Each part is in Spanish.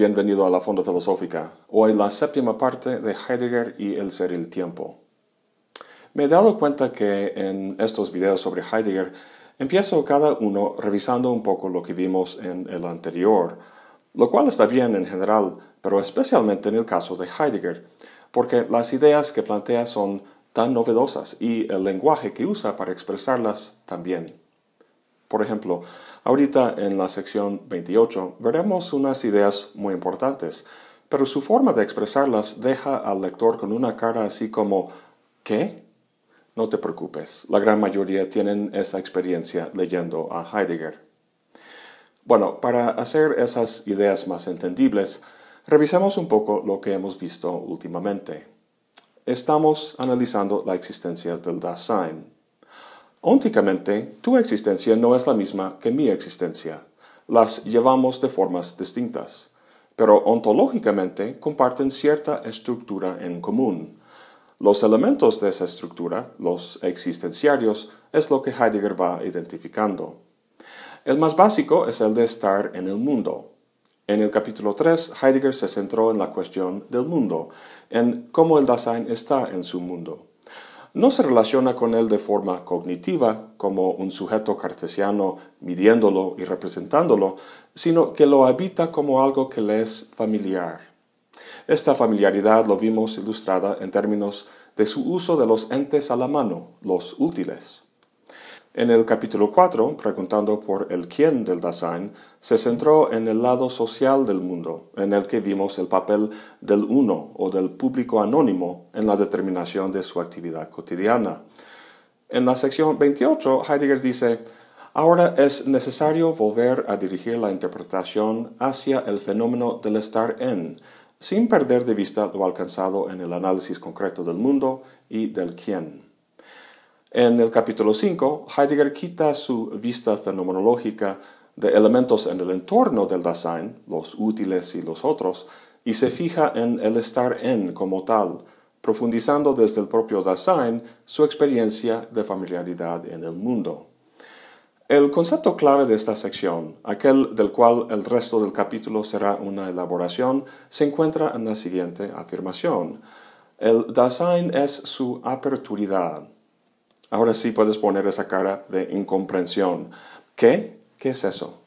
bienvenido a la Fonda Filosófica. Hoy la séptima parte de Heidegger y el ser y el tiempo. Me he dado cuenta que en estos videos sobre Heidegger empiezo cada uno revisando un poco lo que vimos en el anterior, lo cual está bien en general, pero especialmente en el caso de Heidegger, porque las ideas que plantea son tan novedosas y el lenguaje que usa para expresarlas también. Por ejemplo, ahorita en la sección 28 veremos unas ideas muy importantes, pero su forma de expresarlas deja al lector con una cara así como ¿qué? No te preocupes, la gran mayoría tienen esa experiencia leyendo a Heidegger. Bueno, para hacer esas ideas más entendibles, revisemos un poco lo que hemos visto últimamente. Estamos analizando la existencia del Dasein, Ónticamente, tu existencia no es la misma que mi existencia. Las llevamos de formas distintas, pero ontológicamente comparten cierta estructura en común. Los elementos de esa estructura, los existenciarios, es lo que Heidegger va identificando. El más básico es el de estar en el mundo. En el capítulo 3, Heidegger se centró en la cuestión del mundo, en cómo el Dasein está en su mundo no se relaciona con él de forma cognitiva, como un sujeto cartesiano midiéndolo y representándolo, sino que lo habita como algo que le es familiar. Esta familiaridad lo vimos ilustrada en términos de su uso de los entes a la mano, los útiles. En el capítulo 4, preguntando por el quién del Dasein, se centró en el lado social del mundo, en el que vimos el papel del uno o del público anónimo en la determinación de su actividad cotidiana. En la sección 28, Heidegger dice, Ahora es necesario volver a dirigir la interpretación hacia el fenómeno del estar en, sin perder de vista lo alcanzado en el análisis concreto del mundo y del quién. En el capítulo 5, Heidegger quita su vista fenomenológica de elementos en el entorno del Dasein, los útiles y los otros, y se fija en el estar en como tal, profundizando desde el propio Dasein su experiencia de familiaridad en el mundo. El concepto clave de esta sección, aquel del cual el resto del capítulo será una elaboración, se encuentra en la siguiente afirmación. El Dasein es su aperturidad, Ahora sí puedes poner esa cara de incomprensión. ¿Qué? ¿Qué es eso?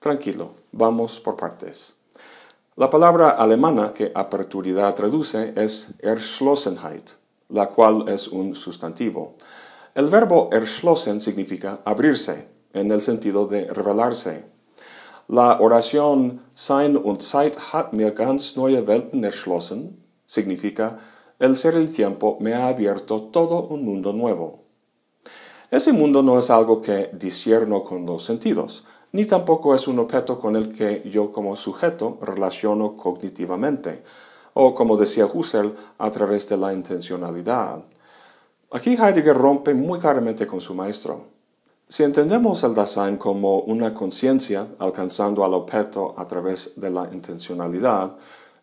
Tranquilo, vamos por partes. La palabra alemana que aperturidad traduce es Erschlossenheit, la cual es un sustantivo. El verbo erschlossen significa abrirse, en el sentido de revelarse. La oración Sein und Zeit hat mir ganz neue Welten erschlossen significa el ser el tiempo me ha abierto todo un mundo nuevo. Ese mundo no es algo que disierno con los sentidos, ni tampoco es un objeto con el que yo como sujeto relaciono cognitivamente, o como decía Husserl, a través de la intencionalidad. Aquí Heidegger rompe muy claramente con su maestro. Si entendemos el Dasein como una conciencia alcanzando al objeto a través de la intencionalidad,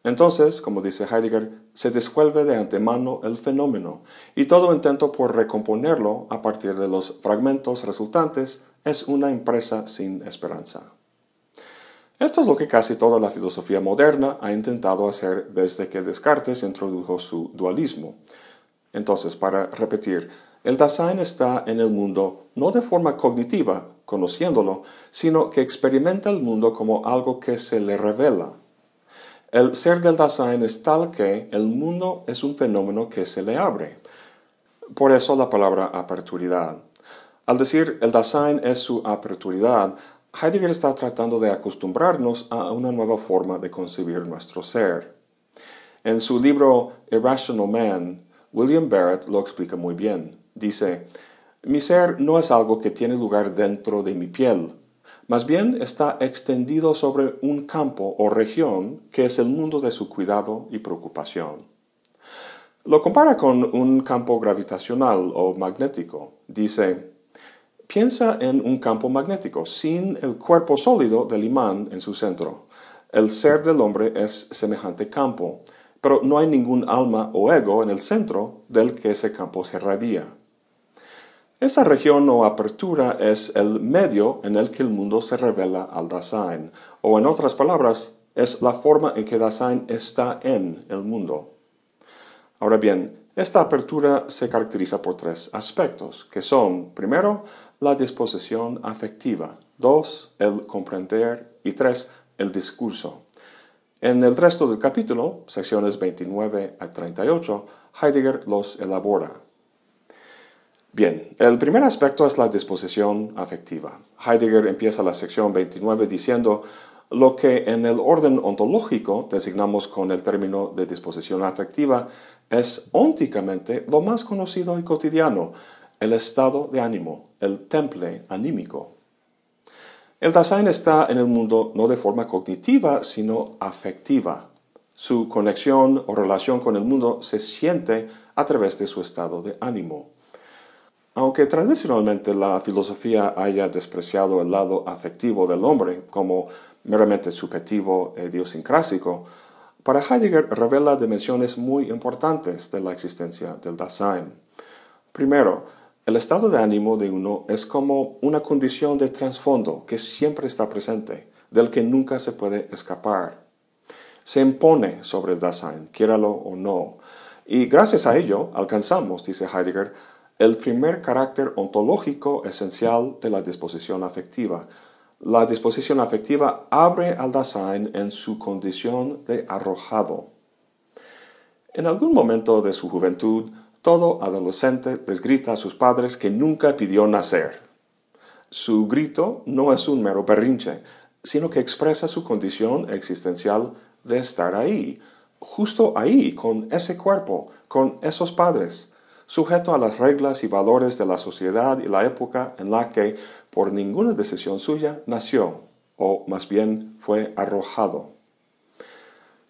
entonces, como dice Heidegger, se desvuelve de antemano el fenómeno y todo intento por recomponerlo a partir de los fragmentos resultantes es una empresa sin esperanza. Esto es lo que casi toda la filosofía moderna ha intentado hacer desde que Descartes introdujo su dualismo. Entonces, para repetir, el Dasein está en el mundo no de forma cognitiva, conociéndolo, sino que experimenta el mundo como algo que se le revela, el ser del Dasein es tal que el mundo es un fenómeno que se le abre. Por eso la palabra aperturidad. Al decir el Dasein es su aperturidad, Heidegger está tratando de acostumbrarnos a una nueva forma de concebir nuestro ser. En su libro Irrational Man, William Barrett lo explica muy bien. Dice, mi ser no es algo que tiene lugar dentro de mi piel, más bien está extendido sobre un campo o región que es el mundo de su cuidado y preocupación. Lo compara con un campo gravitacional o magnético. Dice, piensa en un campo magnético sin el cuerpo sólido del imán en su centro. El ser del hombre es semejante campo, pero no hay ningún alma o ego en el centro del que ese campo se radia. Esta región o apertura es el medio en el que el mundo se revela al Dasein, o en otras palabras, es la forma en que Dasein está en el mundo. Ahora bien, esta apertura se caracteriza por tres aspectos, que son, primero, la disposición afectiva, dos, el comprender y tres, el discurso. En el resto del capítulo, secciones 29 a 38, Heidegger los elabora. Bien, el primer aspecto es la disposición afectiva. Heidegger empieza la sección 29 diciendo lo que en el orden ontológico designamos con el término de disposición afectiva es ónticamente lo más conocido y cotidiano, el estado de ánimo, el temple anímico. El Dasein está en el mundo no de forma cognitiva, sino afectiva. Su conexión o relación con el mundo se siente a través de su estado de ánimo. Aunque tradicionalmente la filosofía haya despreciado el lado afectivo del hombre como meramente subjetivo e idiosincrásico, para Heidegger revela dimensiones muy importantes de la existencia del Dasein. Primero, el estado de ánimo de uno es como una condición de trasfondo que siempre está presente, del que nunca se puede escapar. Se impone sobre el Dasein, quiéralo o no. Y gracias a ello alcanzamos, dice Heidegger, el primer carácter ontológico esencial de la disposición afectiva. La disposición afectiva abre al Dasein en su condición de arrojado. En algún momento de su juventud, todo adolescente les grita a sus padres que nunca pidió nacer. Su grito no es un mero berrinche, sino que expresa su condición existencial de estar ahí, justo ahí, con ese cuerpo, con esos padres, sujeto a las reglas y valores de la sociedad y la época en la que, por ninguna decisión suya, nació, o más bien fue arrojado.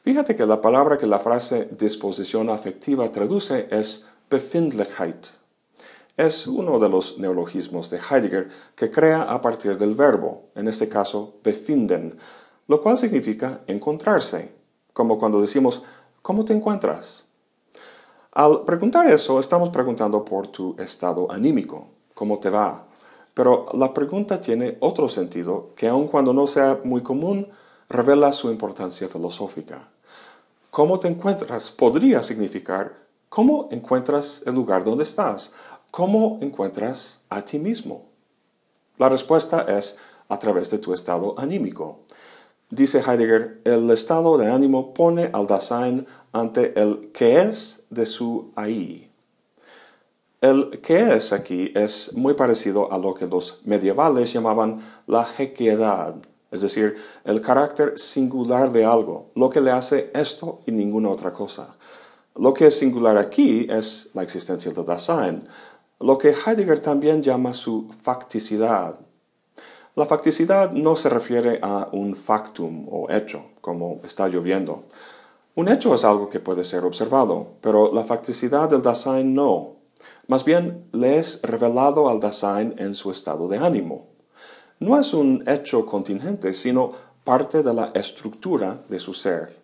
Fíjate que la palabra que la frase disposición afectiva traduce es Befindlichkeit. Es uno de los neologismos de Heidegger que crea a partir del verbo, en este caso befinden, lo cual significa encontrarse, como cuando decimos ¿cómo te encuentras? Al preguntar eso, estamos preguntando por tu estado anímico, ¿cómo te va? Pero la pregunta tiene otro sentido que aun cuando no sea muy común, revela su importancia filosófica. ¿Cómo te encuentras? podría significar ¿Cómo encuentras el lugar donde estás? ¿Cómo encuentras a ti mismo? La respuesta es a través de tu estado anímico. Dice Heidegger, el estado de ánimo pone al Dasein ante el que es de su ahí. El que es aquí es muy parecido a lo que los medievales llamaban la hequedad, es decir, el carácter singular de algo, lo que le hace esto y ninguna otra cosa. Lo que es singular aquí es la existencia del Dasein, lo que Heidegger también llama su facticidad. La facticidad no se refiere a un factum o hecho, como está lloviendo. Un hecho es algo que puede ser observado, pero la facticidad del Dasein no. Más bien le es revelado al Dasein en su estado de ánimo. No es un hecho contingente, sino parte de la estructura de su ser.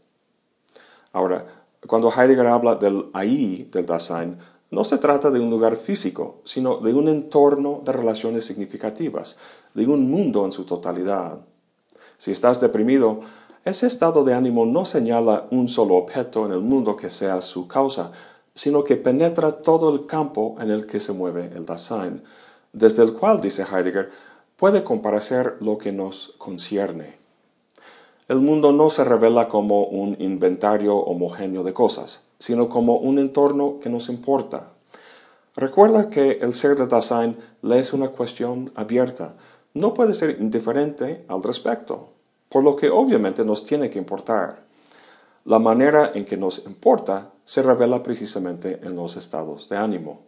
Ahora, cuando Heidegger habla del ahí del Dasein, no se trata de un lugar físico, sino de un entorno de relaciones significativas, de un mundo en su totalidad. Si estás deprimido, ese estado de ánimo no señala un solo objeto en el mundo que sea su causa, sino que penetra todo el campo en el que se mueve el Dasein, desde el cual, dice Heidegger, puede comparecer lo que nos concierne. El mundo no se revela como un inventario homogéneo de cosas, sino como un entorno que nos importa. Recuerda que el ser de Dasein le es una cuestión abierta, no puede ser indiferente al respecto, por lo que obviamente nos tiene que importar. La manera en que nos importa se revela precisamente en los estados de ánimo.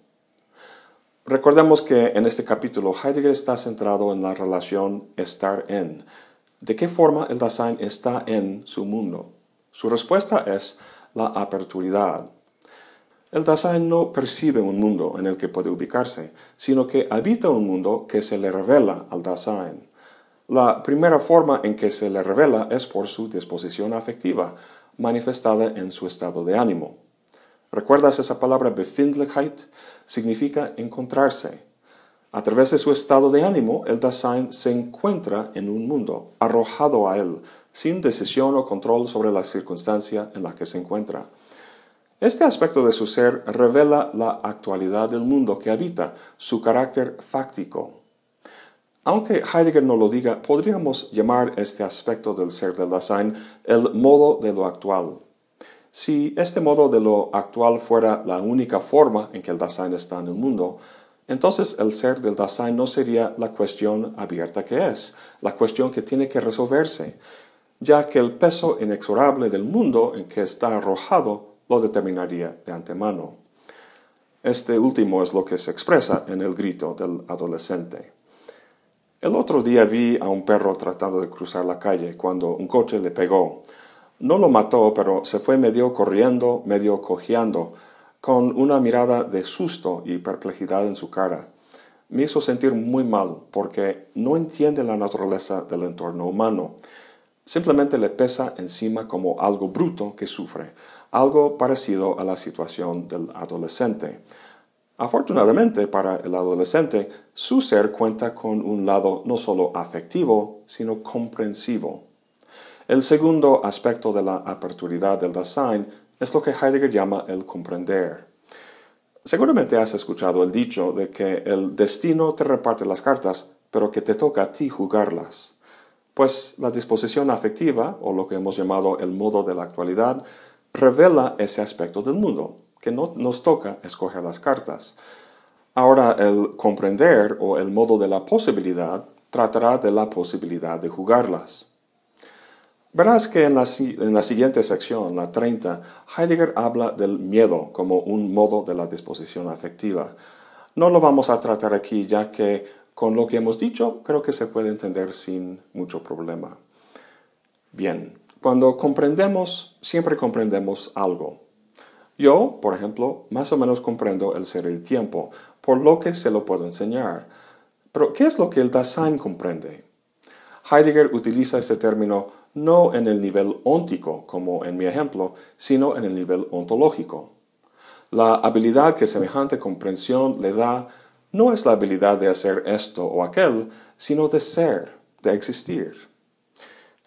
Recordemos que en este capítulo Heidegger está centrado en la relación estar en, ¿De qué forma el Dasein está en su mundo? Su respuesta es la aperturidad. El Dasein no percibe un mundo en el que puede ubicarse, sino que habita un mundo que se le revela al Dasein. La primera forma en que se le revela es por su disposición afectiva, manifestada en su estado de ánimo. ¿Recuerdas esa palabra Befindlichkeit? Significa encontrarse, a través de su estado de ánimo, el Dasein se encuentra en un mundo, arrojado a él, sin decisión o control sobre la circunstancia en la que se encuentra. Este aspecto de su ser revela la actualidad del mundo que habita, su carácter fáctico. Aunque Heidegger no lo diga, podríamos llamar este aspecto del ser del Dasein el modo de lo actual. Si este modo de lo actual fuera la única forma en que el Dasein está en el mundo, entonces el ser del Dasein no sería la cuestión abierta que es, la cuestión que tiene que resolverse, ya que el peso inexorable del mundo en que está arrojado lo determinaría de antemano. Este último es lo que se expresa en el grito del adolescente. El otro día vi a un perro tratando de cruzar la calle cuando un coche le pegó. No lo mató, pero se fue medio corriendo, medio cojeando, con una mirada de susto y perplejidad en su cara. Me hizo sentir muy mal porque no entiende la naturaleza del entorno humano. Simplemente le pesa encima como algo bruto que sufre, algo parecido a la situación del adolescente. Afortunadamente para el adolescente, su ser cuenta con un lado no solo afectivo, sino comprensivo. El segundo aspecto de la aperturidad del Dasein es lo que Heidegger llama el comprender. Seguramente has escuchado el dicho de que el destino te reparte las cartas, pero que te toca a ti jugarlas. Pues la disposición afectiva, o lo que hemos llamado el modo de la actualidad, revela ese aspecto del mundo, que no nos toca escoger las cartas. Ahora el comprender o el modo de la posibilidad tratará de la posibilidad de jugarlas. Verás que en la, en la, siguiente sección, la 30, Heidegger habla del miedo como un modo de la disposición afectiva. No lo vamos a tratar aquí ya que con lo que hemos dicho creo que se puede entender sin mucho problema. Bien, cuando comprendemos, siempre comprendemos algo. Yo, por ejemplo, más o menos comprendo el ser y el tiempo, por lo que se lo puedo enseñar. Pero, ¿qué es lo que el Dasein comprende? Heidegger utiliza este término no en el nivel óntico, como en mi ejemplo, sino en el nivel ontológico. La habilidad que semejante comprensión le da no es la habilidad de hacer esto o aquel, sino de ser, de existir.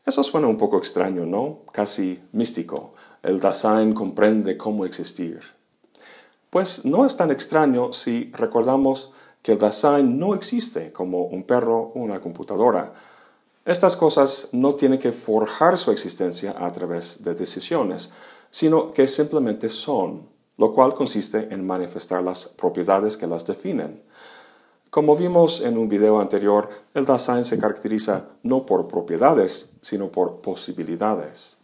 Eso suena un poco extraño, ¿no? Casi místico. El Dasein comprende cómo existir. Pues no es tan extraño si recordamos que el Dasein no existe como un perro o una computadora. Estas cosas no tienen que forjar su existencia a través de decisiones, sino que simplemente son, lo cual consiste en manifestar las propiedades que las definen. Como vimos en un video anterior, el Dasein se caracteriza no por propiedades, sino por posibilidades.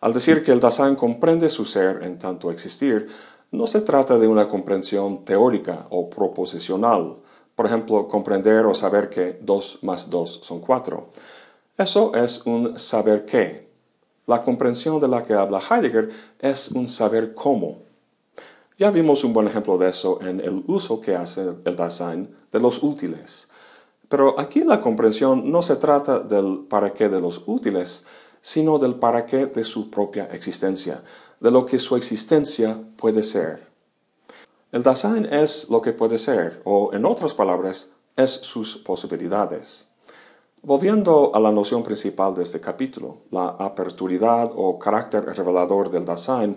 Al decir que el Dasein comprende su ser en tanto existir, no se trata de una comprensión teórica o proposicional, por ejemplo, comprender o saber que 2 más 2 son 4. Eso es un saber qué. La comprensión de la que habla Heidegger es un saber cómo. Ya vimos un buen ejemplo de eso en el uso que hace el Dasein de los útiles. Pero aquí la comprensión no se trata del para qué de los útiles, sino del para qué de su propia existencia, de lo que su existencia puede ser. El Dasein es lo que puede ser, o en otras palabras, es sus posibilidades. Volviendo a la noción principal de este capítulo, la aperturidad o carácter revelador del Dasein,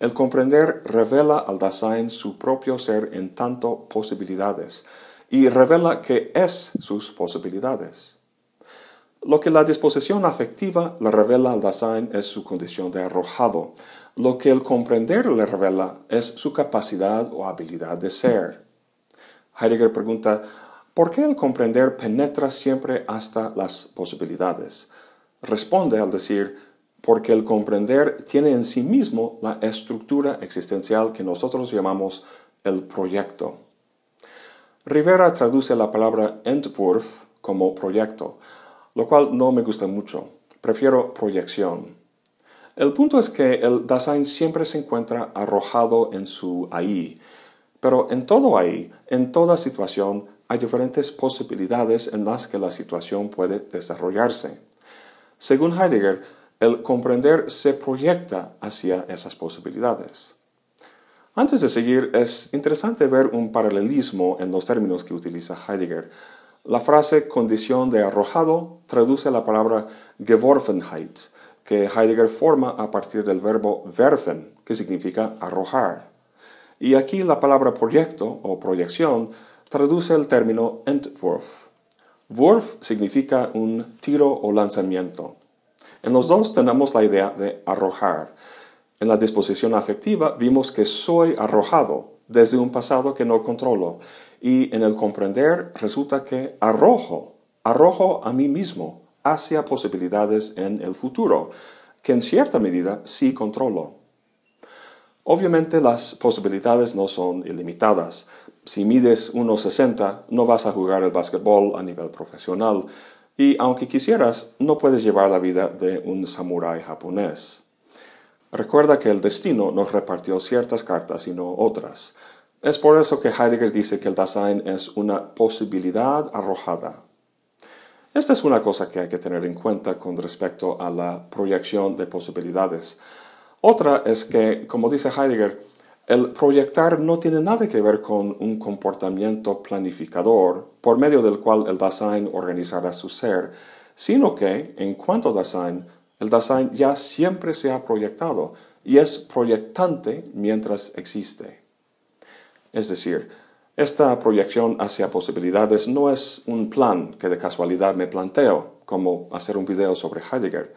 el comprender revela al Dasein su propio ser en tanto posibilidades y revela que es sus posibilidades. Lo que la disposición afectiva le revela al Dasein es su condición de arrojado. Lo que el comprender le revela es su capacidad o habilidad de ser. Heidegger pregunta, ¿por qué el comprender penetra siempre hasta las posibilidades? Responde al decir, porque el comprender tiene en sí mismo la estructura existencial que nosotros llamamos el proyecto. Rivera traduce la palabra Entwurf como proyecto, lo cual no me gusta mucho. Prefiero proyección. El punto es que el Dasein siempre se encuentra arrojado en su ahí, pero en todo ahí, en toda situación, hay diferentes posibilidades en las que la situación puede desarrollarse. Según Heidegger, el comprender se proyecta hacia esas posibilidades. Antes de seguir, es interesante ver un paralelismo en los términos que utiliza Heidegger. La frase condición de arrojado traduce la palabra Geworfenheit, que Heidegger forma a partir del verbo werfen, que significa arrojar. Y aquí la palabra proyecto o proyección traduce el término Entwurf. Wurf significa un tiro o lanzamiento. En los dos tenemos la idea de arrojar. En la disposición afectiva vimos que soy arrojado desde un pasado que no controlo. Y en el comprender resulta que arrojo, arrojo a mí mismo hacia posibilidades en el futuro, que en cierta medida sí controlo. Obviamente las posibilidades no son ilimitadas. Si mides 1,60 no vas a jugar el básquetbol a nivel profesional y aunque quisieras no puedes llevar la vida de un samurái japonés. Recuerda que el destino nos repartió ciertas cartas y no otras. Es por eso que Heidegger dice que el Dasein es una posibilidad arrojada. Esta es una cosa que hay que tener en cuenta con respecto a la proyección de posibilidades. Otra es que, como dice Heidegger, el proyectar no tiene nada que ver con un comportamiento planificador por medio del cual el Dasein organizará su ser, sino que, en cuanto a Dasein, el Dasein ya siempre se ha proyectado y es proyectante mientras existe. Es decir, esta proyección hacia posibilidades no es un plan que de casualidad me planteo, como hacer un video sobre Heidegger,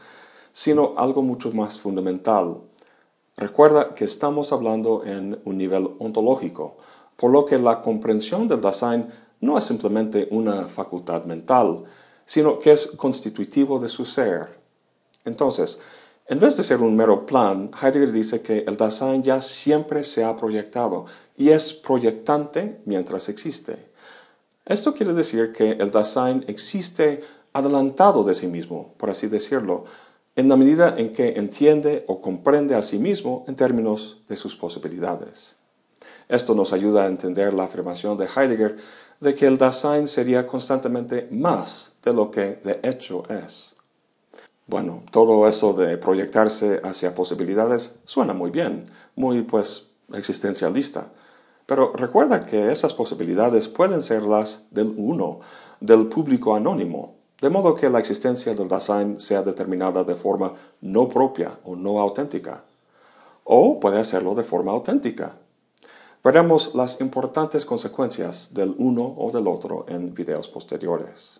sino algo mucho más fundamental Recuerda que estamos hablando en un nivel ontológico, por lo que la comprensión del Dasein no es simplemente una facultad mental, sino que es constitutivo de su ser. Entonces, en vez de ser un mero plan, Heidegger dice que el Dasein ya siempre se ha proyectado y es proyectante mientras existe. Esto quiere decir que el Dasein existe adelantado de sí mismo, por así decirlo, en la medida en que entiende o comprende a sí mismo en términos de sus posibilidades. Esto nos ayuda a entender la afirmación de Heidegger de que el Dasein sería constantemente más de lo que de hecho es. Bueno, todo eso de proyectarse hacia posibilidades suena muy bien, muy pues existencialista. Pero recuerda que esas posibilidades pueden ser las del uno, del público anónimo, de modo que la existencia del Dasein sea determinada de forma no propia o no auténtica. O puede hacerlo de forma auténtica. Veremos las importantes consecuencias del uno o del otro en videos posteriores.